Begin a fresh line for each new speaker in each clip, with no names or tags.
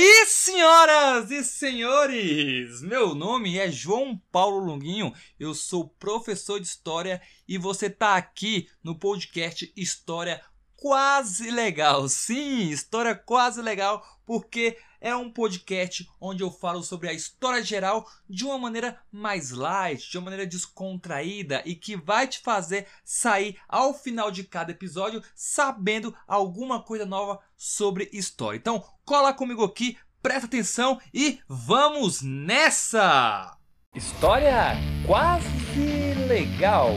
aí, senhoras e senhores! Meu nome é João Paulo Longuinho, eu sou professor de História e você está aqui no podcast História Quase Legal. Sim, História Quase Legal, porque é um podcast onde eu falo sobre a história geral de uma maneira mais light, de uma maneira descontraída e que vai te fazer sair ao final de cada episódio sabendo alguma coisa nova sobre história. Então, cola comigo aqui, presta atenção e vamos nessa! História quase legal.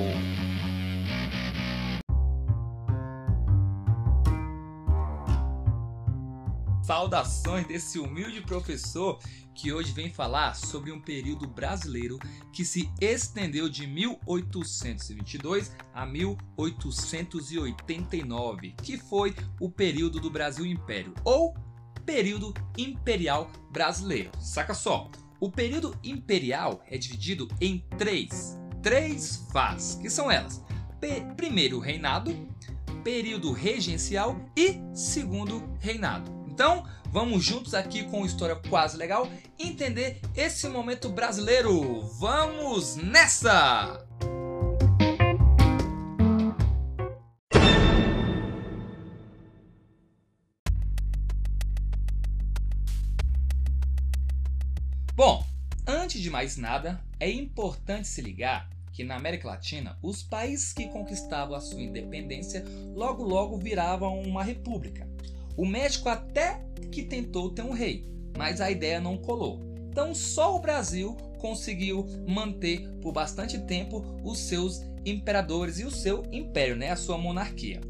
Saudações desse humilde professor que hoje vem falar sobre um período brasileiro que se estendeu de 1822 a 1889, que foi o período do Brasil Império ou período imperial brasileiro. Saca só, o período imperial é dividido em três, três fases, que são elas: primeiro reinado, período regencial e segundo reinado. Então, vamos juntos aqui com História Quase Legal entender esse momento brasileiro. Vamos nessa! Antes de mais nada, é importante se ligar que na América Latina, os países que conquistavam a sua independência logo logo viravam uma república. O México até que tentou ter um rei, mas a ideia não colou. Então só o Brasil conseguiu manter por bastante tempo os seus imperadores e o seu império, né, a sua monarquia.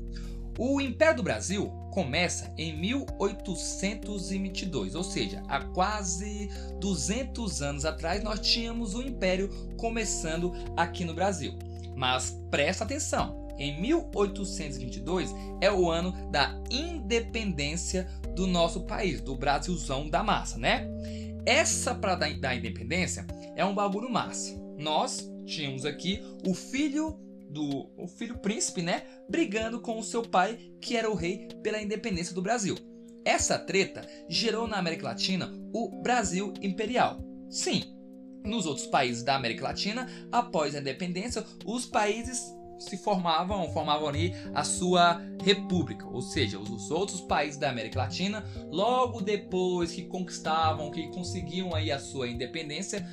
O Império do Brasil começa em 1822, ou seja, há quase 200 anos atrás nós tínhamos o Império começando aqui no Brasil. Mas presta atenção, em 1822 é o ano da independência do nosso país, do Brasilzão da massa, né? Essa para da, independência é um bagulho massa. Nós tínhamos aqui o filho do o filho príncipe, né, brigando com o seu pai, que era o rei pela independência do Brasil. Essa treta gerou na América Latina o Brasil imperial. Sim, nos outros países da América Latina, após a independência, os países se formavam, formavam ali a sua república, ou seja, os outros países da América Latina, logo depois que conquistavam, que conseguiam aí a sua independência,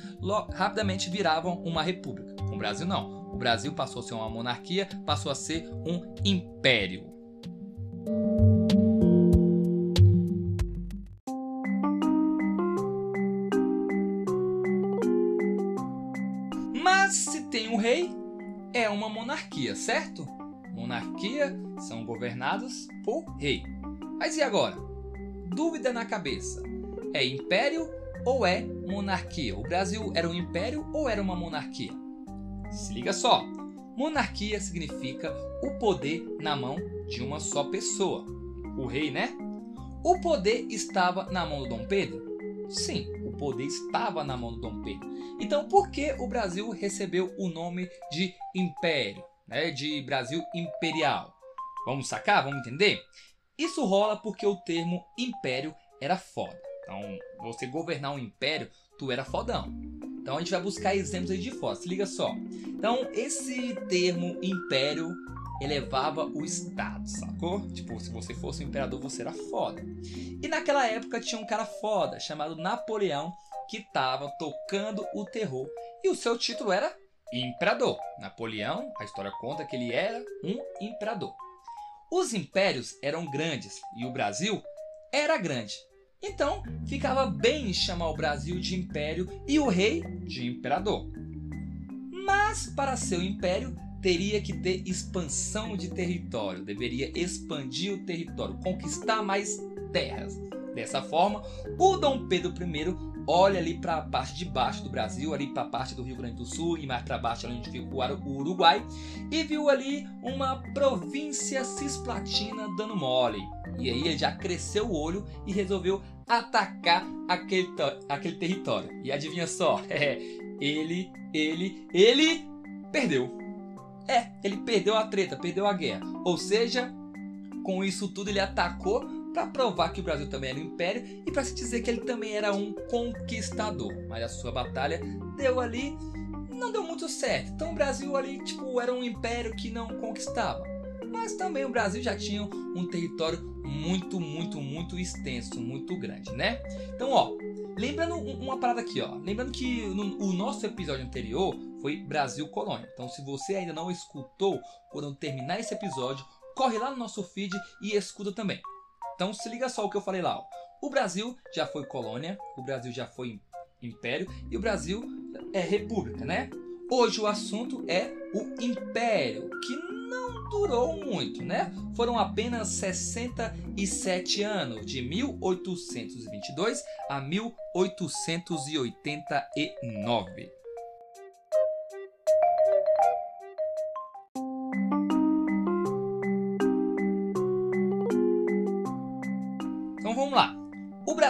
rapidamente viravam uma república. O Brasil não. O Brasil passou a ser uma monarquia, passou a ser um império. Mas se tem um rei, é uma monarquia, certo? Monarquia são governados por rei. Mas e agora? Dúvida na cabeça: é império ou é monarquia? O Brasil era um império ou era uma monarquia? Se liga só: monarquia significa o poder na mão de uma só pessoa, o rei, né? O poder estava na mão do Dom Pedro? Sim, o poder estava na mão do Dom Pedro. Então, por que o Brasil recebeu o nome de Império, né? de Brasil Imperial? Vamos sacar? Vamos entender? Isso rola porque o termo império era foda. Então, você governar um império, tu era fodão. Então a gente vai buscar exemplos aí de. Se liga só. Então, esse termo império elevava o Estado, sacou? Tipo, se você fosse um imperador, você era foda. E naquela época tinha um cara foda chamado Napoleão que estava tocando o terror e o seu título era Imperador. Napoleão, a história conta que ele era um imperador. Os impérios eram grandes e o Brasil era grande. Então ficava bem chamar o Brasil de império e o rei de imperador. Mas para seu império teria que ter expansão de território, deveria expandir o território, conquistar mais terras. Dessa forma, o Dom Pedro I olha ali para a parte de baixo do Brasil, ali para a parte do Rio Grande do Sul e mais para baixo onde fica o Uruguai, e viu ali uma província cisplatina dando mole. E aí ele já cresceu o olho e resolveu atacar aquele, aquele território. E adivinha só, ele, ele, ele perdeu. É, ele perdeu a treta, perdeu a guerra. Ou seja, com isso tudo ele atacou, para provar que o Brasil também era um império e para se dizer que ele também era um conquistador. Mas a sua batalha deu ali, não deu muito certo. Então o Brasil ali tipo era um império que não conquistava. Mas também o Brasil já tinha um território muito, muito, muito extenso, muito grande, né? Então, ó, lembrando uma parada aqui, ó, lembrando que no, o nosso episódio anterior foi Brasil Colônia. Então, se você ainda não escutou, quando terminar esse episódio, corre lá no nosso feed e escuta também. Então se liga só o que eu falei lá. Ó. O Brasil já foi colônia, o Brasil já foi império e o Brasil é república, né? Hoje o assunto é o império, que não durou muito, né? Foram apenas 67 anos, de 1822 a 1889.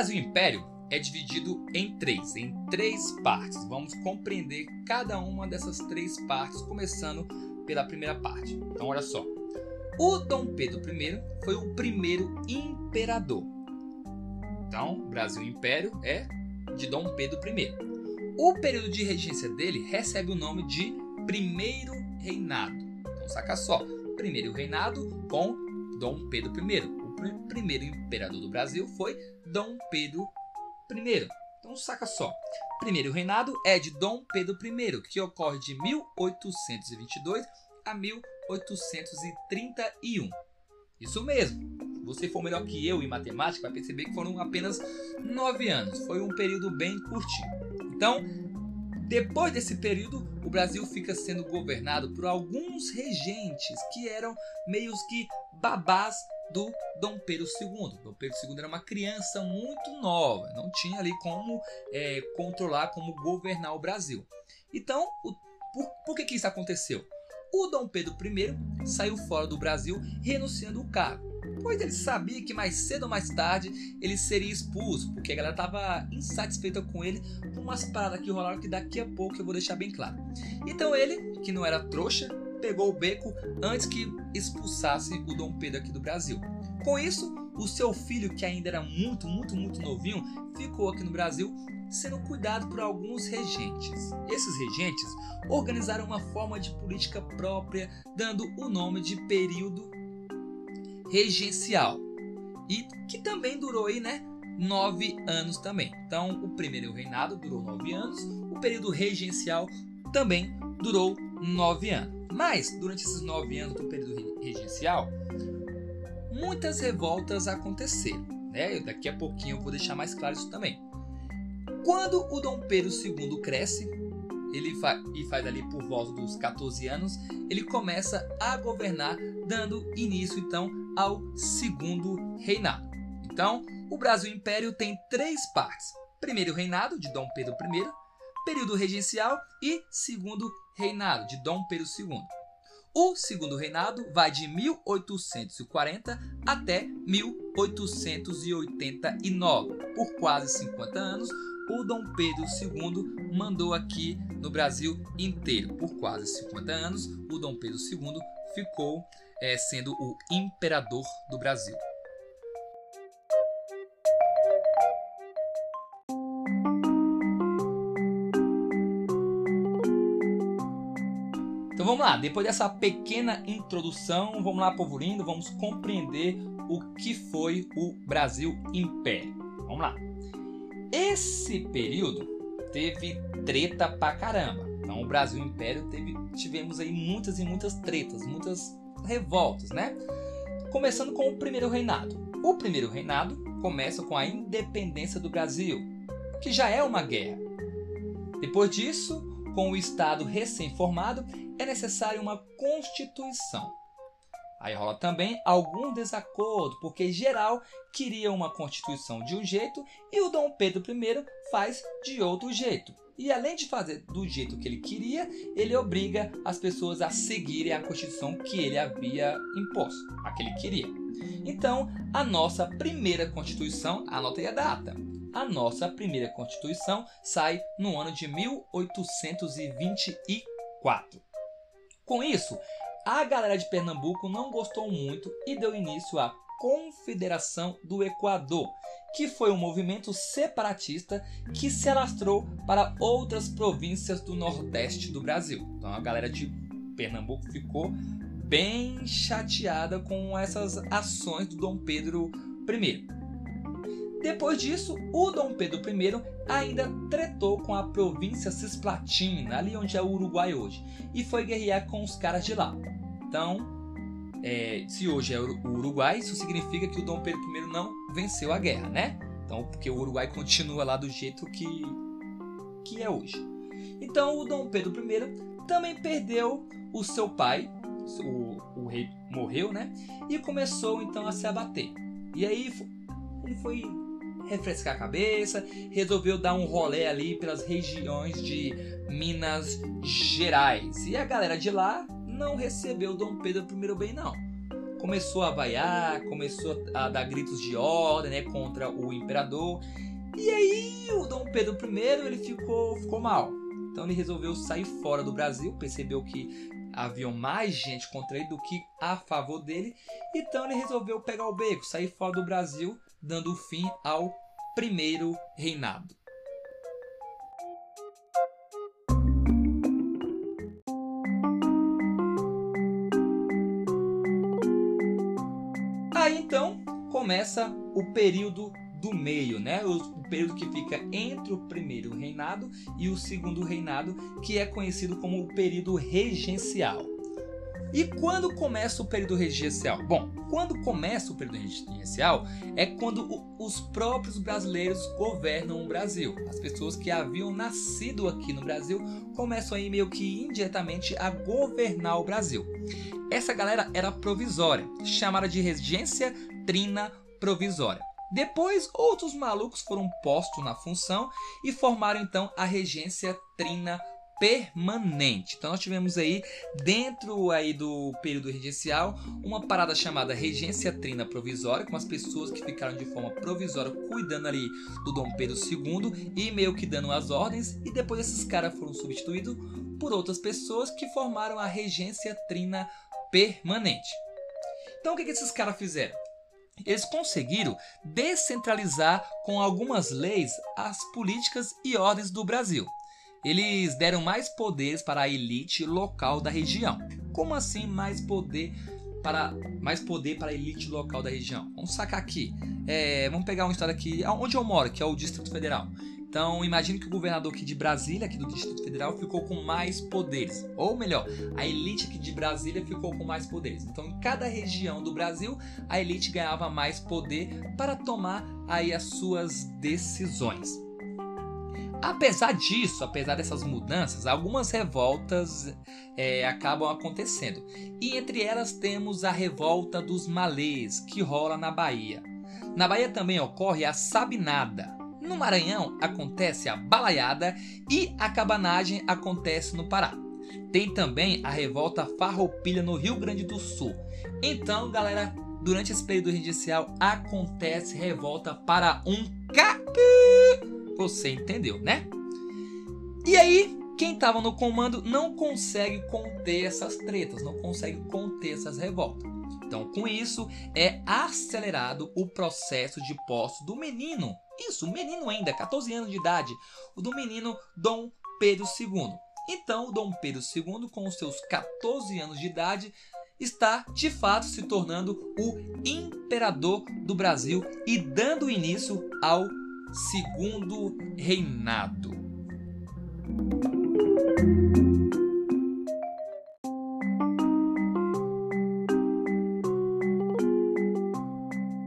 Brasil Império é dividido em três, em três partes. Vamos compreender cada uma dessas três partes, começando pela primeira parte. Então, olha só. O Dom Pedro I foi o primeiro imperador. Então, Brasil Império é de Dom Pedro I. O período de regência dele recebe o nome de Primeiro Reinado. Então, saca só. Primeiro Reinado com Dom Pedro I primeiro imperador do Brasil foi Dom Pedro I. Então saca só. Primeiro reinado é de Dom Pedro I, que ocorre de 1822 a 1831. Isso mesmo. Você for melhor que eu em matemática, vai perceber que foram apenas nove anos. Foi um período bem curtinho. Então, depois desse período, o Brasil fica sendo governado por alguns regentes que eram meios que babás do Dom Pedro II. Dom Pedro II era uma criança muito nova, não tinha ali como é, controlar, como governar o Brasil. Então, o, por, por que, que isso aconteceu? O Dom Pedro I saiu fora do Brasil renunciando o cargo, pois ele sabia que mais cedo ou mais tarde ele seria expulso, porque a galera estava insatisfeita com ele por umas paradas que rolaram que daqui a pouco eu vou deixar bem claro. Então ele, que não era trouxa, pegou o beco antes que expulsasse o Dom Pedro aqui do Brasil. Com isso, o seu filho, que ainda era muito, muito, muito novinho, ficou aqui no Brasil sendo cuidado por alguns regentes. Esses regentes organizaram uma forma de política própria, dando o nome de período regencial. E que também durou aí, né? Nove anos também. Então, o primeiro reinado durou nove anos, o período regencial também durou nove anos. Mas, durante esses nove anos do período regencial, muitas revoltas aconteceram. Né? Daqui a pouquinho eu vou deixar mais claro isso também. Quando o Dom Pedro II cresce, ele fa e faz ali por volta dos 14 anos, ele começa a governar, dando início então ao segundo reinado. Então, o Brasil Império tem três partes: primeiro reinado de Dom Pedro I, período regencial e segundo reinado de Dom Pedro II. O segundo reinado vai de 1840 até 1889. Por quase 50 anos, o Dom Pedro II mandou aqui no Brasil inteiro. Por quase 50 anos, o Dom Pedro II ficou é, sendo o imperador do Brasil. Vamos lá, depois dessa pequena introdução, vamos lá, povo lindo, vamos compreender o que foi o Brasil Império. Vamos lá. Esse período teve treta pra caramba. Então o Brasil Império teve, tivemos aí muitas e muitas tretas, muitas revoltas, né? Começando com o primeiro reinado. O primeiro reinado começa com a independência do Brasil, que já é uma guerra. Depois disso, com o Estado recém-formado, é necessária uma Constituição. Aí rola também algum desacordo, porque geral queria uma Constituição de um jeito e o Dom Pedro I faz de outro jeito. E além de fazer do jeito que ele queria, ele obriga as pessoas a seguirem a Constituição que ele havia imposto, a que ele queria. Então, a nossa primeira Constituição, anota a data, a nossa primeira Constituição sai no ano de 1824. Com isso, a galera de Pernambuco não gostou muito e deu início à Confederação do Equador, que foi um movimento separatista que se alastrou para outras províncias do Nordeste do Brasil. Então a galera de Pernambuco ficou bem chateada com essas ações do Dom Pedro I. Depois disso, o Dom Pedro I ainda tretou com a província Cisplatina, ali onde é o Uruguai hoje, e foi guerrear com os caras de lá. Então, é, se hoje é o Uruguai, isso significa que o Dom Pedro I não venceu a guerra, né? Então, porque o Uruguai continua lá do jeito que, que é hoje. Então, o Dom Pedro I também perdeu o seu pai, o, o rei morreu, né? E começou então a se abater. E aí ele foi refrescar a cabeça, resolveu dar um rolê ali pelas regiões de Minas Gerais. E a galera de lá não recebeu Dom Pedro I bem não. Começou a vaiar, começou a dar gritos de ordem né, contra o imperador. E aí o Dom Pedro I ele ficou, ficou mal. Então ele resolveu sair fora do Brasil, percebeu que havia mais gente contra ele do que a favor dele. Então ele resolveu pegar o beco, sair fora do Brasil, dando fim ao primeiro reinado. Aí então começa o período do meio, né? O período que fica entre o primeiro reinado e o segundo reinado, que é conhecido como o período regencial. E quando começa o período regencial? Bom, quando começa o período regencial é quando os próprios brasileiros governam o Brasil. As pessoas que haviam nascido aqui no Brasil começam aí meio que indiretamente a governar o Brasil. Essa galera era provisória, chamada de regência trina provisória. Depois, outros malucos foram postos na função e formaram então a regência trina permanente. Então nós tivemos aí dentro aí do período regencial uma parada chamada regência trina provisória, com as pessoas que ficaram de forma provisória cuidando ali do Dom Pedro II e meio que dando as ordens e depois esses caras foram substituídos por outras pessoas que formaram a regência trina permanente. Então o que, que esses caras fizeram? Eles conseguiram descentralizar com algumas leis as políticas e ordens do Brasil. Eles deram mais poderes para a elite local da região. Como assim mais poder para mais poder para a elite local da região? Vamos sacar aqui. É, vamos pegar uma história aqui, onde eu moro, que é o Distrito Federal. Então, imagine que o governador aqui de Brasília, aqui do Distrito Federal, ficou com mais poderes. Ou melhor, a elite aqui de Brasília ficou com mais poderes. Então, em cada região do Brasil, a elite ganhava mais poder para tomar aí as suas decisões. Apesar disso, apesar dessas mudanças, algumas revoltas é, acabam acontecendo. E entre elas temos a revolta dos malês, que rola na Bahia. Na Bahia também ocorre a sabinada. No Maranhão acontece a balaiada e a cabanagem acontece no Pará. Tem também a revolta farroupilha no Rio Grande do Sul. Então, galera, durante esse período judicial acontece revolta para um capi você entendeu, né? E aí, quem estava no comando não consegue conter essas tretas, não consegue conter essas revoltas. Então, com isso, é acelerado o processo de posse do menino. Isso, menino ainda, 14 anos de idade, o do menino Dom Pedro II. Então, Dom Pedro II, com seus 14 anos de idade, está de fato se tornando o imperador do Brasil e dando início ao segundo reinado.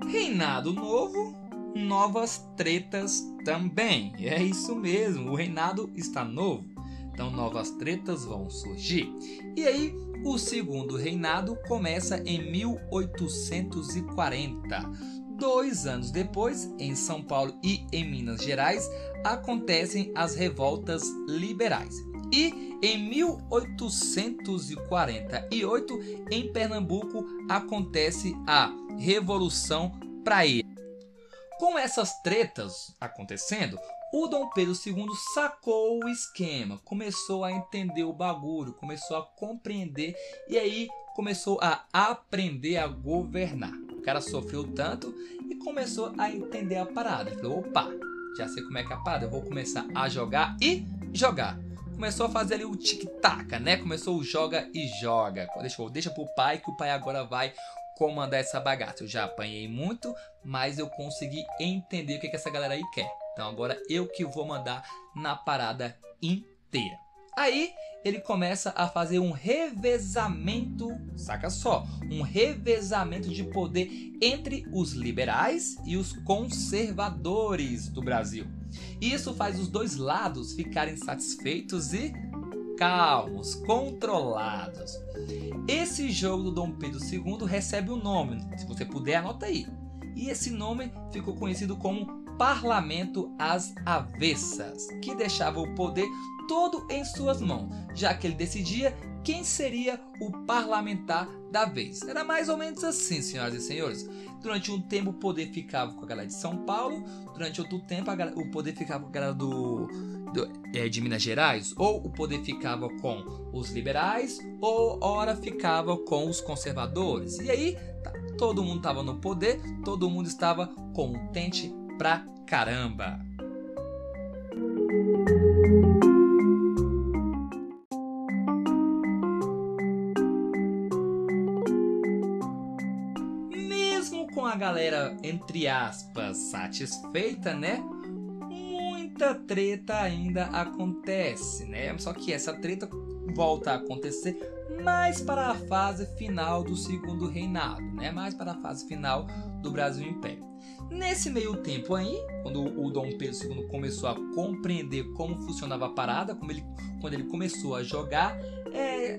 Reinado novo, novas tretas também. É isso mesmo, o reinado está novo. Então novas tretas vão surgir. E aí, o segundo reinado começa em 1840 Dois anos depois, em São Paulo e em Minas Gerais, acontecem as revoltas liberais. E em 1848, em Pernambuco, acontece a Revolução Praia. Com essas tretas acontecendo, o Dom Pedro II sacou o esquema, começou a entender o bagulho, começou a compreender e aí começou a aprender a governar. Cara sofreu tanto e começou a entender a parada. Ele falou: opa, já sei como é que é a parada, eu vou começar a jogar e jogar. Começou a fazer ali o tic-tac, né? Começou o joga e joga. Deixa, deixa pro pai que o pai agora vai comandar essa bagaça. Eu já apanhei muito, mas eu consegui entender o que, que essa galera aí quer. Então agora eu que vou mandar na parada inteira. Aí ele começa a fazer um revezamento, saca só, um revezamento de poder entre os liberais e os conservadores do Brasil. Isso faz os dois lados ficarem satisfeitos e calmos, controlados. Esse jogo do Dom Pedro II recebe um nome, se você puder anota aí. E esse nome ficou conhecido como Parlamento às Avessas, que deixava o poder todo em suas mãos, já que ele decidia quem seria o parlamentar da vez. Era mais ou menos assim, senhoras e senhores. Durante um tempo o poder ficava com a galera de São Paulo, durante outro tempo o poder ficava com a galera do, do é, de Minas Gerais, ou o poder ficava com os liberais, ou ora ficava com os conservadores. E aí tá, todo mundo estava no poder, todo mundo estava contente pra caramba. Galera, entre aspas, satisfeita, né? Muita treta ainda acontece, né? Só que essa treta volta a acontecer mais para a fase final do segundo reinado, né? Mais para a fase final do Brasil Império. Nesse meio tempo aí, quando o Dom Pedro II começou a compreender como funcionava a parada, como ele, quando ele começou a jogar, é,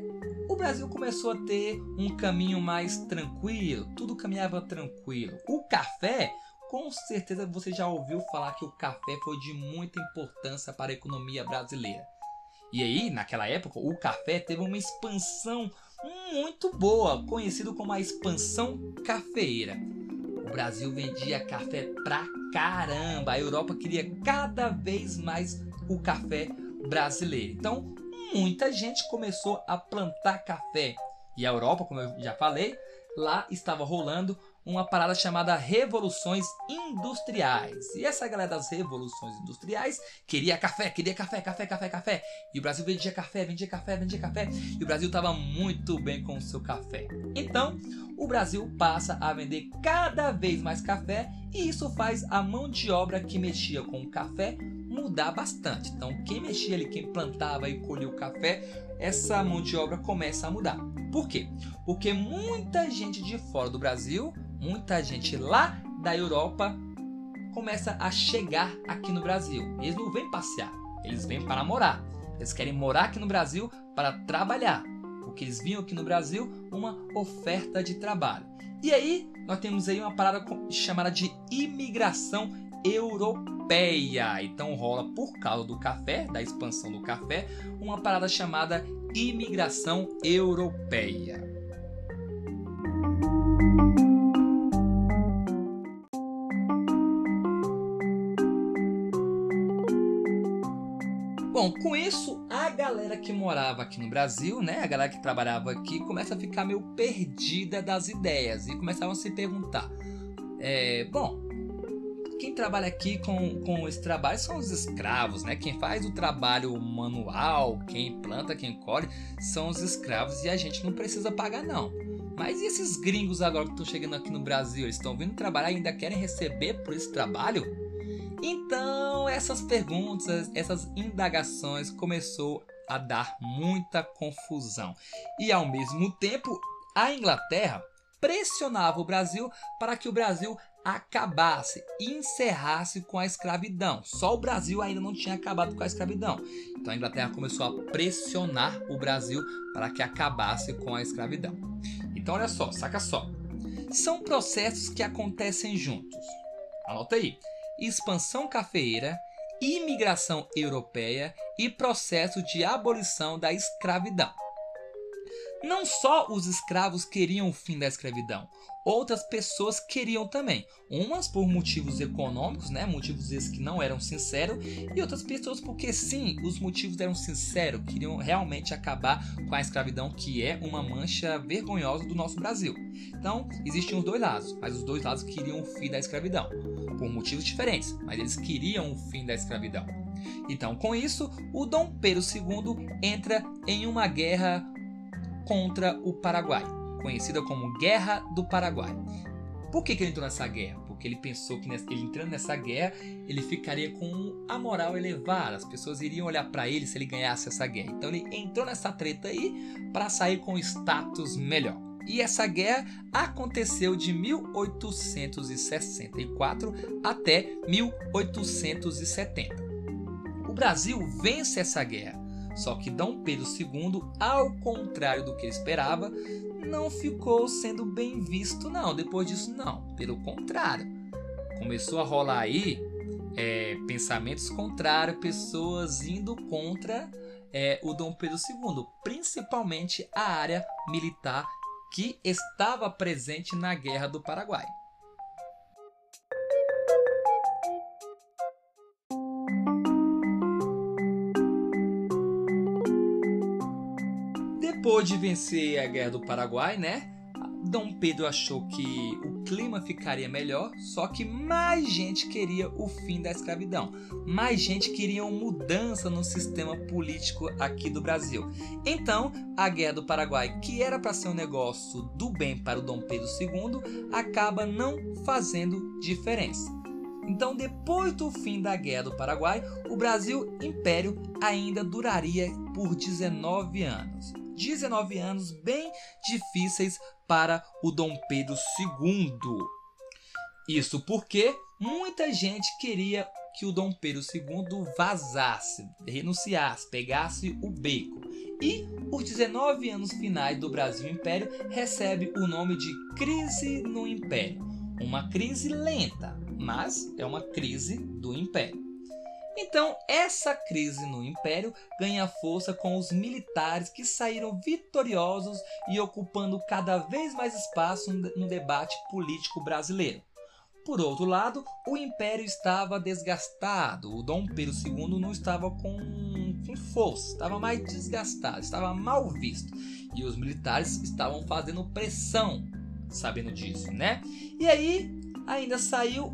o Brasil começou a ter um caminho mais tranquilo, tudo caminhava tranquilo. O café, com certeza você já ouviu falar que o café foi de muita importância para a economia brasileira. E aí, naquela época, o café teve uma expansão muito boa, conhecido como a expansão cafeeira. O Brasil vendia café pra caramba. A Europa queria cada vez mais o café brasileiro. Então, muita gente começou a plantar café. E a Europa, como eu já falei, lá estava rolando uma parada chamada Revoluções Industriais. E essa galera das Revoluções Industriais queria café, queria café, café, café, café. E o Brasil vendia café, vendia café, vendia café. E o Brasil estava muito bem com o seu café. Então, o Brasil passa a vender cada vez mais café e isso faz a mão de obra que mexia com o café mudar bastante. Então, quem mexia ali, quem plantava e colhia o café, essa mão de obra começa a mudar. Por quê? Porque muita gente de fora do Brasil, muita gente lá da Europa começa a chegar aqui no Brasil. Eles não vêm passear, eles vêm para morar. Eles querem morar aqui no Brasil para trabalhar, porque eles vinham aqui no Brasil uma oferta de trabalho. E aí, nós temos aí uma parada chamada de imigração europeia. Então rola por causa do café, da expansão do café, uma parada chamada imigração europeia. Bom, com isso, a galera que morava aqui no Brasil, né, a galera que trabalhava aqui, começa a ficar meio perdida das ideias e começavam a se perguntar: é, bom, quem trabalha aqui com, com esse trabalho são os escravos, né? Quem faz o trabalho manual, quem planta, quem colhe, são os escravos e a gente não precisa pagar, não. Mas e esses gringos agora que estão chegando aqui no Brasil? Eles estão vindo trabalhar e ainda querem receber por esse trabalho? Então, essas perguntas, essas indagações começou a dar muita confusão. E ao mesmo tempo, a Inglaterra pressionava o Brasil para que o Brasil acabasse, encerrasse com a escravidão. Só o Brasil ainda não tinha acabado com a escravidão. Então a Inglaterra começou a pressionar o Brasil para que acabasse com a escravidão. Então olha só, saca só. São processos que acontecem juntos. Anota aí: expansão cafeeira, imigração europeia e processo de abolição da escravidão. Não só os escravos queriam o fim da escravidão, outras pessoas queriam também. Umas por motivos econômicos, né, motivos esses que não eram sinceros, e outras pessoas porque sim, os motivos eram sinceros, queriam realmente acabar com a escravidão, que é uma mancha vergonhosa do nosso Brasil. Então, existiam os dois lados, mas os dois lados queriam o fim da escravidão, por motivos diferentes, mas eles queriam o fim da escravidão. Então, com isso, o Dom Pedro II entra em uma guerra contra o Paraguai, conhecida como Guerra do Paraguai. Por que, que ele entrou nessa guerra? Porque ele pensou que ele entrando nessa guerra, ele ficaria com a moral elevada, as pessoas iriam olhar para ele se ele ganhasse essa guerra. Então ele entrou nessa treta aí para sair com status melhor. E essa guerra aconteceu de 1864 até 1870. O Brasil vence essa guerra, só que Dom Pedro II, ao contrário do que esperava, não ficou sendo bem visto, não. Depois disso, não. Pelo contrário, começou a rolar aí é, pensamentos contrários, pessoas indo contra é, o Dom Pedro II, principalmente a área militar que estava presente na Guerra do Paraguai. De vencer a Guerra do Paraguai, né? Dom Pedro achou que o clima ficaria melhor, só que mais gente queria o fim da escravidão. Mais gente queria mudança no sistema político aqui do Brasil. Então, a Guerra do Paraguai, que era para ser um negócio do bem para o Dom Pedro II, acaba não fazendo diferença. Então, depois do fim da Guerra do Paraguai, o Brasil Império ainda duraria por 19 anos. 19 anos bem difíceis para o Dom Pedro II. Isso porque muita gente queria que o Dom Pedro II vazasse, renunciasse, pegasse o beco. E os 19 anos finais do Brasil Império recebe o nome de crise no Império. Uma crise lenta, mas é uma crise do Império. Então, essa crise no Império ganha força com os militares que saíram vitoriosos e ocupando cada vez mais espaço no debate político brasileiro. Por outro lado, o Império estava desgastado, o Dom Pedro II não estava com, com força, estava mais desgastado, estava mal visto. E os militares estavam fazendo pressão, sabendo disso, né? E aí, ainda saiu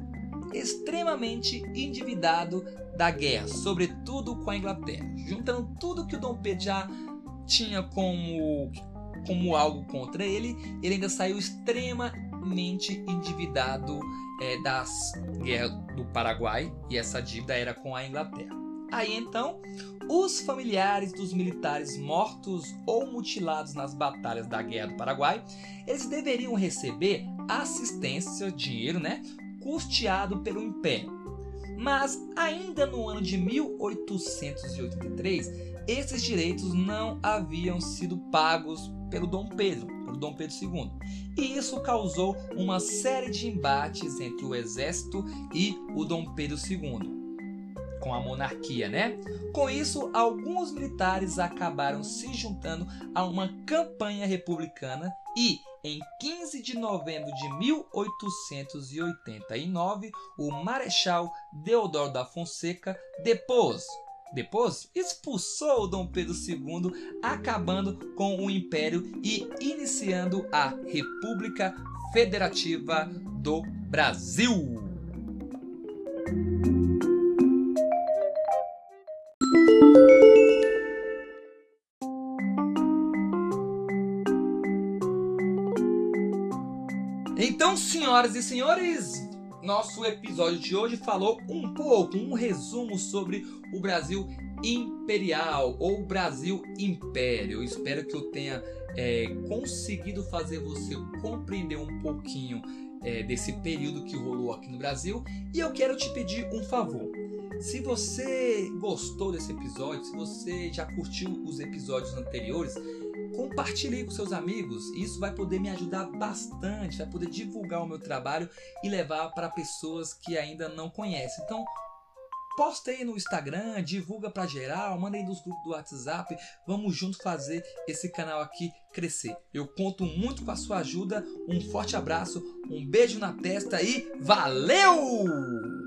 extremamente endividado da guerra, sobretudo com a Inglaterra, juntando tudo que o Dom Pedro já tinha como como algo contra ele, ele ainda saiu extremamente endividado é, das guerras do Paraguai e essa dívida era com a Inglaterra. Aí então, os familiares dos militares mortos ou mutilados nas batalhas da Guerra do Paraguai, eles deveriam receber assistência, dinheiro, né, custeado pelo Império. Mas ainda no ano de 1883, esses direitos não haviam sido pagos pelo Dom Pedro, pelo Dom Pedro II. E isso causou uma série de embates entre o exército e o Dom Pedro II, com a monarquia, né? Com isso, alguns militares acabaram se juntando a uma campanha republicana e em 15 de novembro de 1889, o Marechal Deodoro da Fonseca depôs depois, expulsou Dom Pedro II, acabando com o império e iniciando a República Federativa do Brasil. Então, senhoras e senhores, nosso episódio de hoje falou um pouco, um resumo sobre o Brasil imperial ou Brasil império. Eu espero que eu tenha é, conseguido fazer você compreender um pouquinho é, desse período que rolou aqui no Brasil. E eu quero te pedir um favor. Se você gostou desse episódio, se você já curtiu os episódios anteriores, compartilhe com seus amigos. Isso vai poder me ajudar bastante, vai poder divulgar o meu trabalho e levar para pessoas que ainda não conhecem. Então, Posta aí no Instagram, divulga pra geral, manda aí nos grupos do WhatsApp. Vamos junto fazer esse canal aqui crescer. Eu conto muito com a sua ajuda. Um forte abraço, um beijo na testa e valeu!